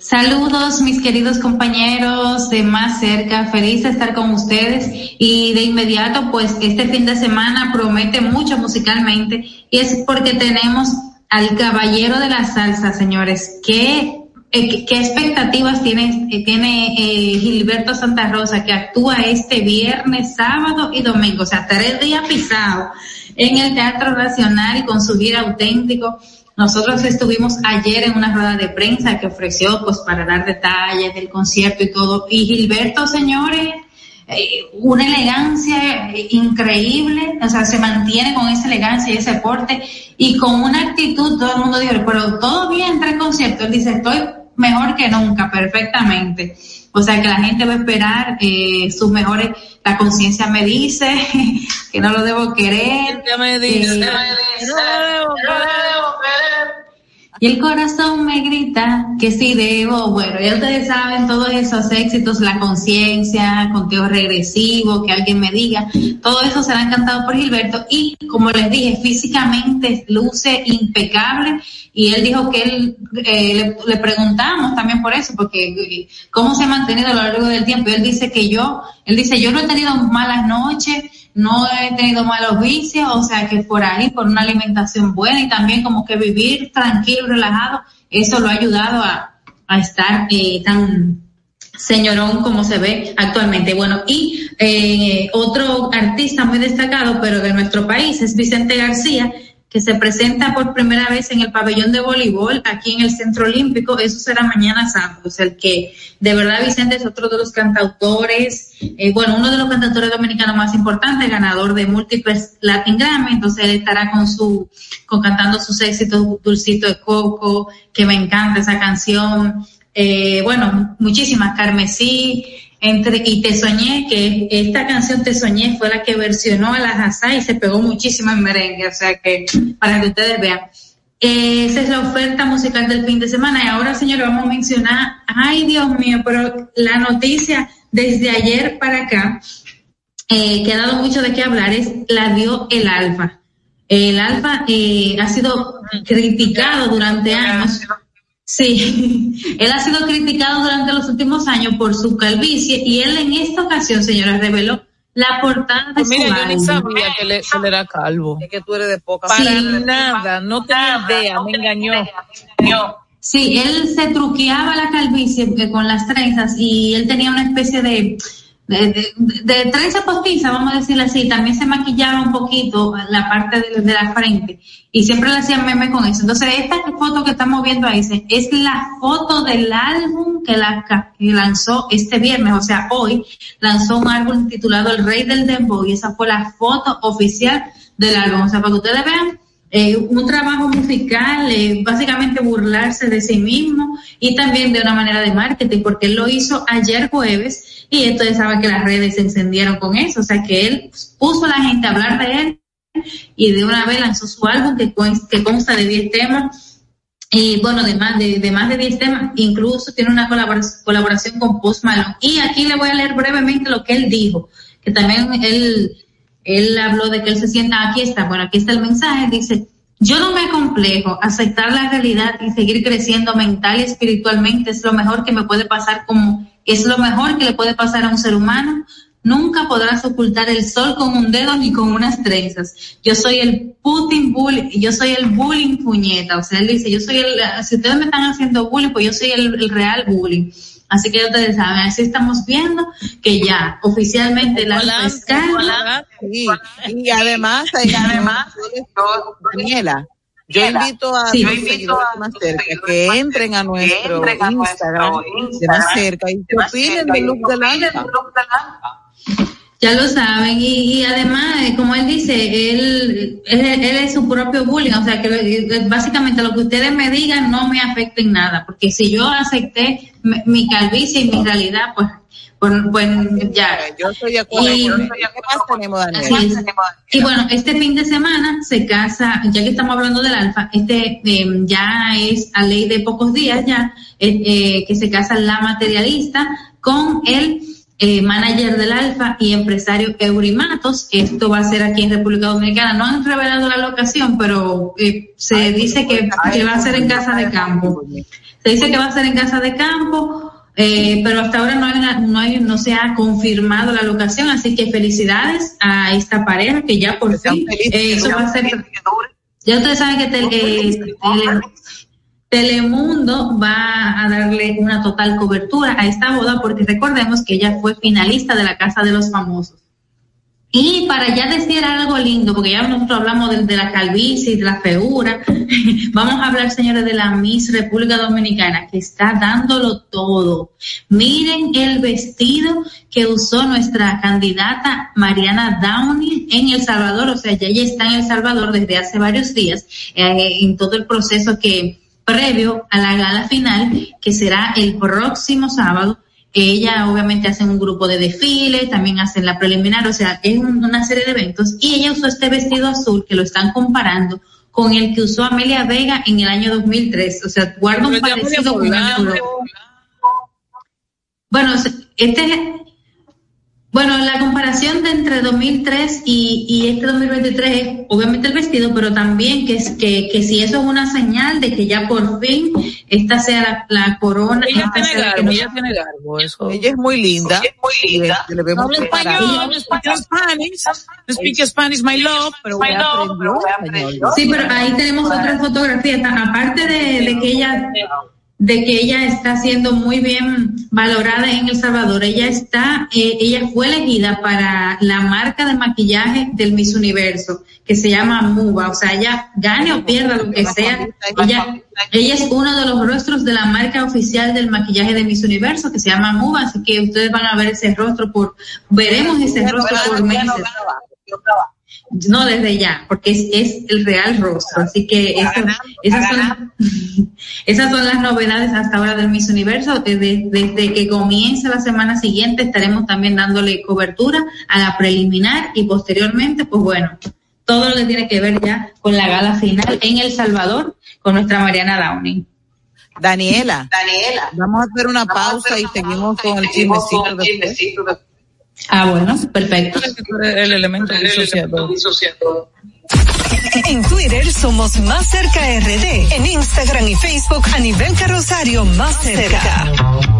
S12: Saludos, mis queridos compañeros de más cerca, feliz de estar con ustedes y de inmediato, pues este fin de semana promete mucho musicalmente y es porque tenemos al caballero de la salsa, señores. ¿Qué, eh, qué, expectativas tiene, eh, tiene eh, Gilberto Santa Rosa que actúa este viernes, sábado y domingo? O sea, tres días pisados en el Teatro Nacional con su gira auténtico. Nosotros estuvimos ayer en una rueda de prensa que ofreció pues para dar detalles del concierto y todo. Y Gilberto, señores, eh, una elegancia eh, increíble, o sea, se mantiene con esa elegancia y ese porte y con una actitud, todo el mundo dice, pero todo bien entre conciertos. Él dice, estoy mejor que nunca, perfectamente. O sea, que la gente va a esperar eh, sus mejores, la conciencia me dice [LAUGHS] que no lo debo querer.
S2: me dice,
S12: eh, y el corazón me grita que sí debo. Bueno, ya ustedes saben todos esos éxitos, la conciencia, conteo regresivo, que alguien me diga, todo eso será encantado por Gilberto. Y como les dije, físicamente luce impecable. Y él dijo que él, eh, le, le preguntamos también por eso, porque eh, cómo se ha mantenido a lo largo del tiempo. Y él dice que yo, él dice, yo no he tenido malas noches, no he tenido malos vicios, o sea que por ahí, por una alimentación buena y también como que vivir tranquilo, relajado, eso lo ha ayudado a, a estar eh, tan señorón como se ve actualmente. Bueno, y eh, otro artista muy destacado, pero de nuestro país, es Vicente García, que se presenta por primera vez en el pabellón de voleibol aquí en el Centro Olímpico. Eso será mañana sábado. O sea, el que de verdad Vicente es otro de los cantautores, eh, bueno, uno de los cantautores dominicanos más importantes, ganador de múltiples Latin Grammy. Entonces él estará con su, con cantando sus éxitos, Dulcito de Coco, que me encanta esa canción. Eh, bueno, muchísimas, Carmesí, entre, y Te Soñé, que esta canción Te Soñé fue la que versionó a la Hazá y se pegó muchísimo en merengue, o sea que para que ustedes vean. Esa es la oferta musical del fin de semana y ahora, señores, vamos a mencionar, ay Dios mío, pero la noticia desde ayer para acá, eh, que ha dado mucho de qué hablar, es la dio el Alfa. El Alfa eh, ha sido criticado durante años. Sí, [LAUGHS] él ha sido criticado durante los últimos años por su calvicie y él en esta ocasión, señora, reveló la portada de su
S2: Mira, yo ni sabía que le- él era calvo.
S1: Es que tú eres de poca
S2: Para
S12: Sí.
S2: nada, no tenía idea, me engañó.
S12: Sí, él se truqueaba la calvicie eh, con las trenzas y él tenía una especie de, de, de, de trenza postiza, vamos a decirlo así. También se maquillaba un poquito la parte de, la frente y siempre le hacían meme con eso. Entonces, esta foto que estamos viendo ahí es la foto del álbum que, la, que lanzó este viernes, o sea, hoy lanzó un álbum titulado El Rey del Dembow y esa fue la foto oficial del álbum. O sea, para que ustedes vean eh, un trabajo musical, eh, básicamente burlarse de sí mismo y también de una manera de marketing, porque él lo hizo ayer jueves y entonces sabe que las redes se encendieron con eso, o sea que él puso a la gente a hablar de él y de una vez lanzó su álbum que, con- que consta de 10 temas y bueno, de más de, de más de 10 temas, incluso tiene una colabora- colaboración con Post Malone. Y aquí le voy a leer brevemente lo que él dijo, que también él, él habló de que él se sienta, aquí está, bueno, aquí está el mensaje, dice, yo no me complejo, aceptar la realidad y seguir creciendo mental y espiritualmente es lo mejor que me puede pasar como, es lo mejor que le puede pasar a un ser humano. Nunca podrás ocultar el sol con un dedo ni con unas trenzas. Yo soy el Putin bullying, yo soy el bullying puñeta. O sea, él dice, yo soy el, si ustedes me están haciendo bullying, pues yo soy el, el real bullying. Así que ustedes saben, así estamos viendo que ya oficialmente la fiscal.
S1: Sí, y además, y además, Daniela, yo invito a
S12: Sí.
S1: los seguidores más cerca que entren a nuestro Instagram de más cerca y que opinen del look del alfa.
S12: Ya lo saben, y, y además, eh, como él dice, él, él, él es su propio bullying, o sea que básicamente lo que ustedes me digan no me afecta en nada, porque si yo acepté mi, mi calvicie y mi realidad, pues, pues, pues ya.
S1: Yo estoy de acuerdo.
S12: Y bueno, este fin de semana se casa, ya que estamos hablando del alfa, este eh, ya es a ley de pocos días ya, eh, eh, que se casa la materialista con el eh, manager del alfa y empresario Eurimatos. Esto va a ser aquí en República Dominicana. No han revelado la locación, pero eh, se dice que, que va a ser en casa de campo. Se dice que va a ser en casa de campo. Eh, pero hasta ahora no, hay una- no, hay, no se ha confirmado la locación, así que felicidades a esta pareja que ya por fin, eh, eso va a ser, ya ustedes saben que eh, Tele- Telemundo va a darle una total cobertura a esta boda porque recordemos que ella fue finalista de la Casa de los Famosos. Y para ya decir algo lindo, porque ya nosotros hablamos de, la calvicie de la feura, [LAUGHS] vamos a hablar, señores, de la Miss República Dominicana, que está dándolo todo. Miren el vestido que usó nuestra candidata Mariana Downey en El Salvador, o sea, ya ella está en El Salvador desde hace varios días, eh, en todo el proceso que previo a la gala final, que será el próximo sábado. Ella obviamente hace un grupo de desfile, también hacen la preliminar, o sea, es un- una serie de eventos. Y ella usó este vestido azul que lo están comparando con el que usó Amelia Vega en el año 2003. O sea, guarda un parecido con. Bueno, este, bueno, la comparación de entre 2003 y, y este 2023 es obviamente el vestido, pero también que, es, que, que si eso es una señal de que ya por fin esta sea la, la corona.
S2: Ella
S12: esta
S2: tiene garbo, ella tiene garbo, eso.
S1: Ella es muy linda.
S2: Ella es muy linda.
S1: Le, le
S2: habla español, no speak Spanish, no speak Spanish, my love, pero
S1: My
S2: ella
S1: love,
S2: aprendió español.
S12: Sí, pero ahí tenemos otra fotografía. Aparte de, de que ella de que ella está siendo muy bien valorada en El Salvador, ella está, eh, ella fue elegida para la marca de maquillaje del Miss Universo, que se llama Muba, o sea, ella gane o pierda lo que sea, ella, ella es uno de los rostros de la marca oficial del maquillaje de Miss Universo, que se llama Muba, así que ustedes van a ver ese rostro por, veremos ese rostro por meses. No, desde ya, porque es, es el real rostro. Así que eso- esas, son, [LAUGHS] esas son las novedades hasta ahora del Miss Universo. Desde, desde que comience la semana siguiente estaremos también dándole cobertura a la preliminar y posteriormente, pues bueno, todo lo que tiene que ver ya con la gala final en El Salvador con nuestra Mariana Downey.
S1: Daniela, vamos a hacer una pausa y seguimos con el chismecito.
S12: Ah, bueno, perfecto.
S2: El elemento disociador.
S4: En Twitter somos Más Cerca RD. En Instagram y Facebook a nivel carrosario Más Cerca.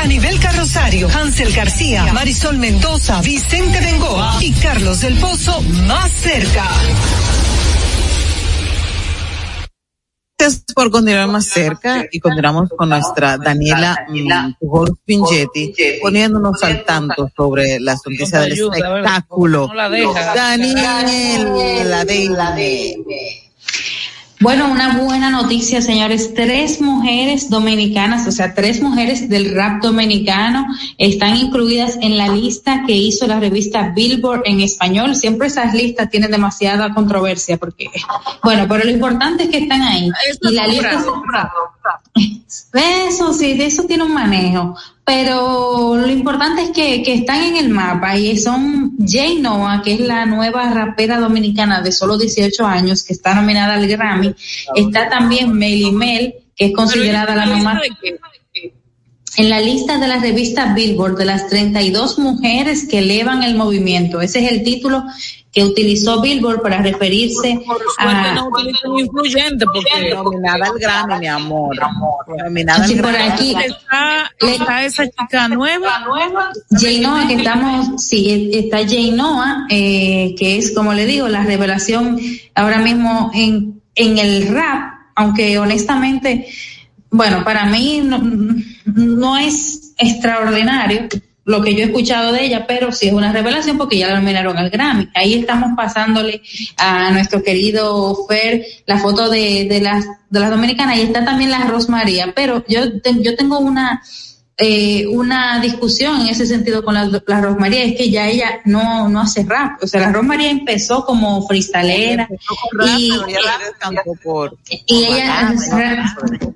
S4: Anibel Carrosario, Hansel García, Marisol Mendoza, Vicente Bengoa y Carlos del Pozo más cerca.
S1: Gracias por continuar más cerca y continuamos con nuestra Daniela mm, Pingetti poniéndonos al tanto sobre las noticias del espectáculo.
S2: No la deja.
S1: Daniel, la de
S12: Bueno, una buena noticia, señores. Tres mujeres dominicanas, o sea, tres mujeres del rap dominicano están incluidas en la lista que hizo la revista Billboard en español. Siempre esas listas tienen demasiada controversia porque, bueno, pero lo importante es que están ahí. Y la lista [LAUGHS] eso sí, de eso tiene un manejo. Pero lo importante es que, que están en el mapa y son Jay Noah, que es la nueva rapera dominicana de solo 18 años, que está nominada al Grammy. Está también Melly Mel, que es considerada la mamá. En la lista de la revista Billboard de las 32 mujeres que elevan el movimiento. Ese es el título que utilizó Billboard para referirse a...
S2: no un influyente porque
S1: nominada al Grammy, mi amor. Nominada al
S12: Sí, por
S1: Grammy.
S12: aquí.
S2: está, está esa chica nueva.
S12: Jay Noah, que estamos, sí, está Jay Noah, eh, que es, como le digo, la revelación ahora mismo en, en el rap, aunque honestamente, bueno, para mí no, no es extraordinario lo que yo he escuchado de ella, pero sí es una revelación porque ya la nominaron al Grammy. Ahí estamos pasándole a nuestro querido Fer la foto de, de las de las dominicanas y está también la Rosmaría, pero yo te- yo tengo una eh, una discusión en ese sentido con la, la Rosmaría, es que ya ella no, no hace rap, o sea, la Rosmaría empezó como freestalera y, y ella,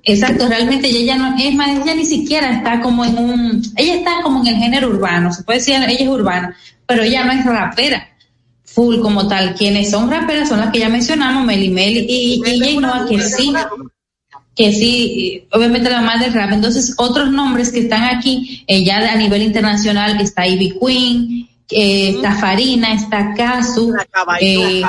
S12: exacto, realmente ella no, es más, ella ni siquiera está como en un, ella está como en el género urbano, se puede decir, ella es urbana, pero ella no es rapera full como tal. Quienes son raperas son las que ya mencionamos, Meli Meli y, y Jay Noah, que sí, que sí, obviamente la más del rap. Entonces, otros nombres que están aquí, eh, ya a nivel internacional, está Ivy Queen, eh, está Farina, está Casu, eh,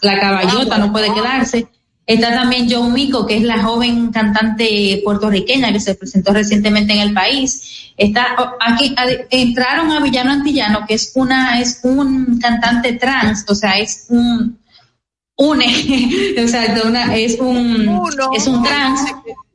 S12: la caballota no puede quedarse. Está también Joe Mico, que es la joven cantante puertorriqueña que se presentó recientemente en el país. Está aquí entraron a Villano Antillano, que es una es un cantante trans, o sea, es un une, [LAUGHS] exacto, una es un es un trans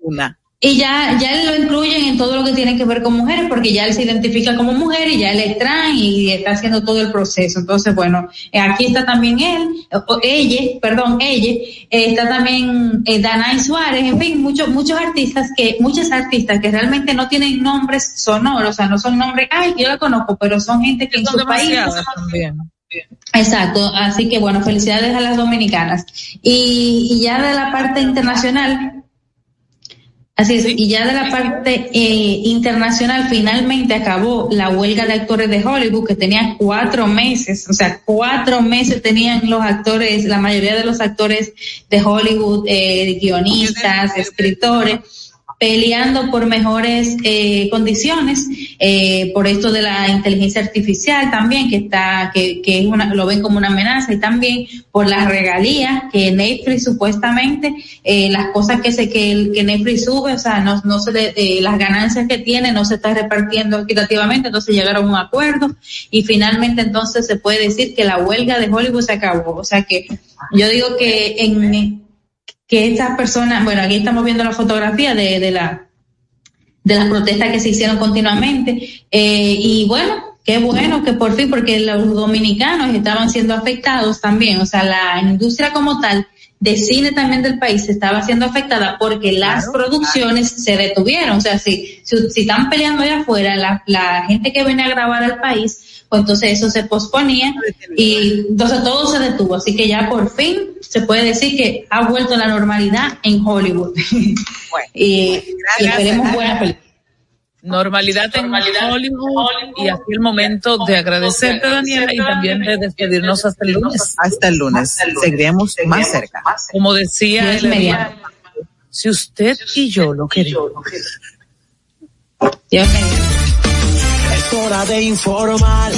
S1: Una.
S12: y ya, ya él lo incluyen en todo lo que tiene que ver con mujeres, porque ya él se identifica como mujer y ya él es trans y está haciendo todo el proceso. Entonces, bueno, eh, aquí está también él, o ella, perdón, ella, eh, está también eh, Danay Suárez, en fin, muchos, muchos artistas que, muchas artistas que realmente no tienen nombres sonoros, o sea, no son nombres, ay, yo la conozco, pero son gente que en su país.
S2: también.
S12: Exacto, así que bueno, felicidades a las dominicanas. Y, y ya de la parte internacional, así es, y ya de la parte eh, internacional, finalmente acabó la huelga de actores de Hollywood, que tenía cuatro meses, o sea, cuatro meses tenían los actores, la mayoría de los actores de Hollywood, eh, guionistas, escritores, peleando por mejores eh, condiciones, eh, por esto de la inteligencia artificial también, que está, que, que es una, lo ven como una amenaza, y también por las regalías que Netflix supuestamente, eh, las cosas que se, que, el- que Netflix sube, o sea, no, no se le- eh, las ganancias que tiene no se está repartiendo equitativamente, entonces llegaron a un acuerdo y finalmente entonces se puede decir que la huelga de Hollywood se acabó, o sea que yo digo que en, que estas personas, bueno, aquí estamos viendo la fotografía de, de la de las protestas que se hicieron continuamente eh, y bueno, qué bueno que por fin, porque los dominicanos estaban siendo afectados también, o sea, la industria como tal de cine también del país estaba siendo afectada porque las producciones se detuvieron, o sea, si, si, si están peleando allá afuera, la, la gente que viene a grabar al país, pues entonces eso se posponía y entonces todo se detuvo, así que ya por fin se puede decir que ha vuelto la normalidad en Hollywood. [LAUGHS] y, y esperemos buena película.
S2: Normalidad en Hollywood y aquí el momento de agradecerte, Daniela, y también de despedirnos hasta el lunes.
S1: Hasta el lunes. Seguiremos más cerca.
S2: Como decía el
S1: mediante.
S2: si usted y yo lo queremos.
S3: Es hora de informar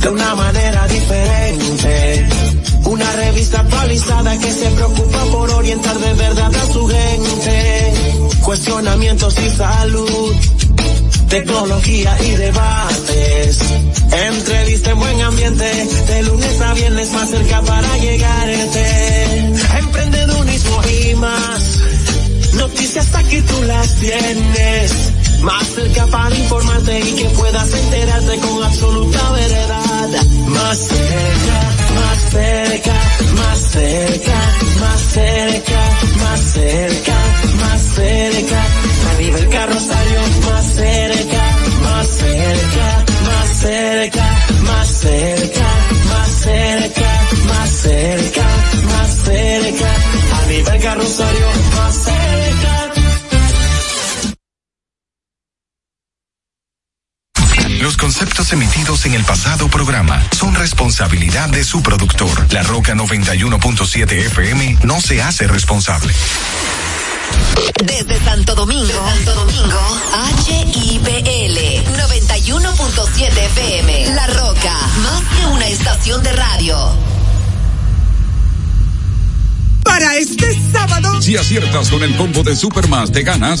S3: de una manera diferente. Una revista actualizada que se preocupa por orientar de verdad a su gente. Cuestionamientos y salud, tecnología y debates. Entrevista en buen ambiente, de lunes a viernes más cerca para llegarte. Emprendedurismo y más. Noticias aquí tú las tienes. Más cerca para informarte y que puedas enterarte con absoluta veredad. Más cerca, más cerca, más cerca, más cerca, más cerca, más cerca. A nivel carrosario, más cerca, más cerca, más cerca, más cerca,
S13: conceptos emitidos en el pasado programa son responsabilidad de su productor. La Roca 91.7 FM no se hace responsable.
S14: Desde Santo Domingo, Santo Domingo, HIPL 91.7 FM. La Roca, más que una estación de radio.
S15: Para este sábado,
S16: Si aciertas con el combo de Supermas, te ganas.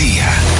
S13: 12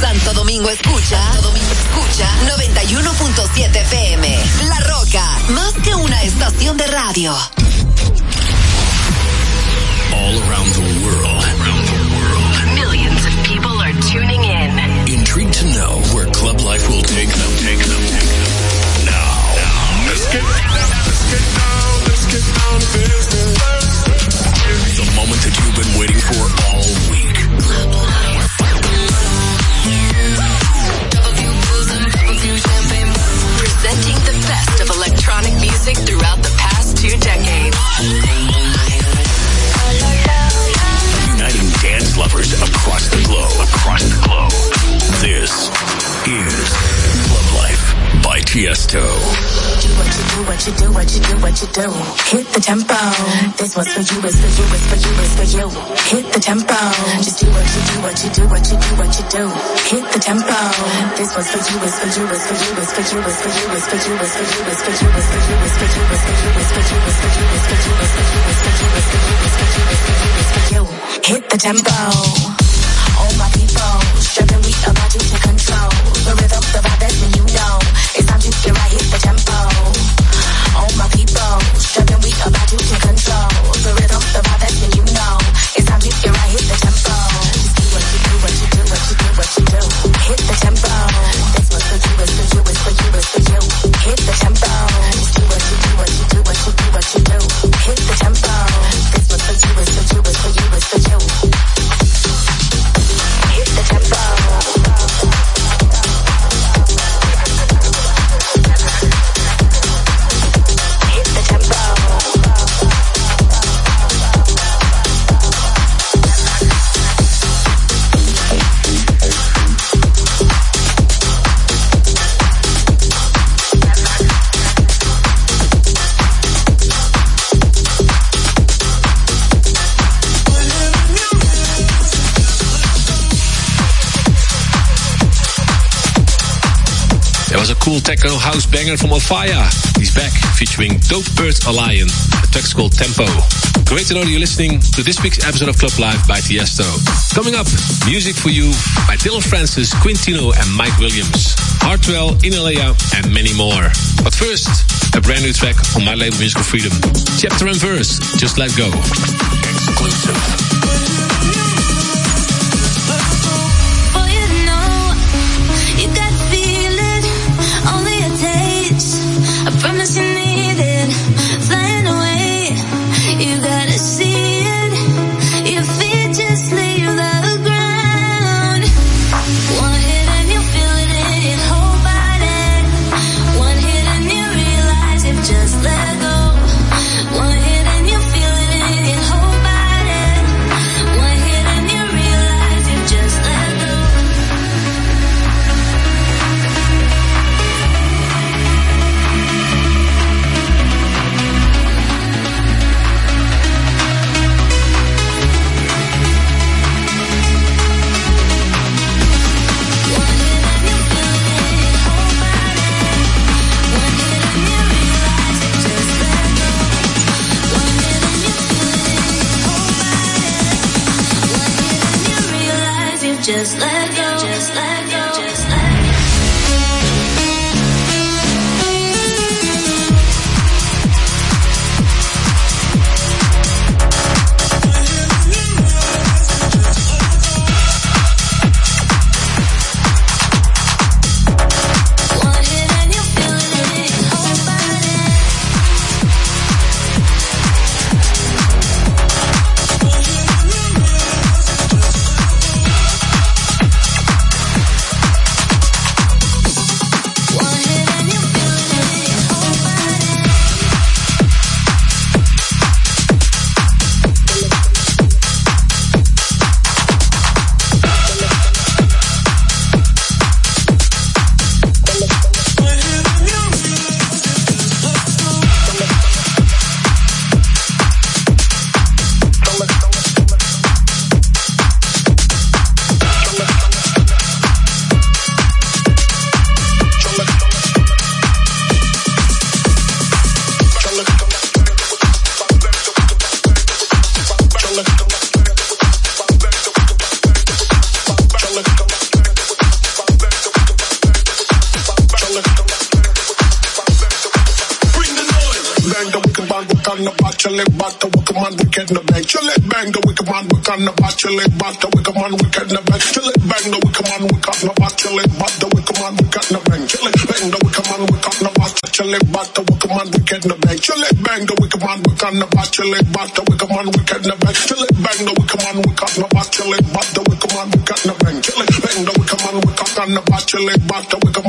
S14: Santo Domingo escucha, Santo Domingo escucha 91.7 FM. La Roca, más que una estación de radio.
S17: All around the world.
S14: Music throughout the past two decades.
S17: Uniting dance lovers across the globe. Across the globe. This is Tiesto.
S18: Do what you do, what you do, what you do, what you do. Hit the tempo. This one's for you, it's for you, it's for you, it's for you. Hit the tempo. Just do what you do, what you do, what you do, what you do. Hit the tempo. This one's for you, it's for you, it's for you, it's for you, it's for you, it's for you, it's for you, it's for you, it's for you, it's for you, it's for you, it's for you, it's for you, it's for you, it's for you, it's for you, it's for you, it's for you, it's for you, it's for you. Hit the tempo. All my people, struggling, we about to take control. The rhythm, the vibe, You're right, hit the tempo. Oh my people, stepping we about you to
S19: control. Techno house banger from Alfaya. He's back featuring Dope Bird Alliance. The track's called Tempo. Great to know that you're listening to this week's episode of Club Live by Tiesto. Coming up, music for you by Dylan Francis, Quintino, and Mike Williams. Hartwell, Inalea, and many more. But first, a brand new track on my label Musical Freedom. Chapter and verse, Just Let Go. Exclusive.
S18: just let go. Just let go.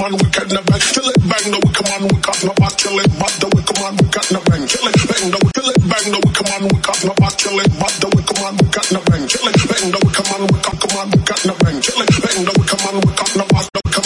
S20: Man, we can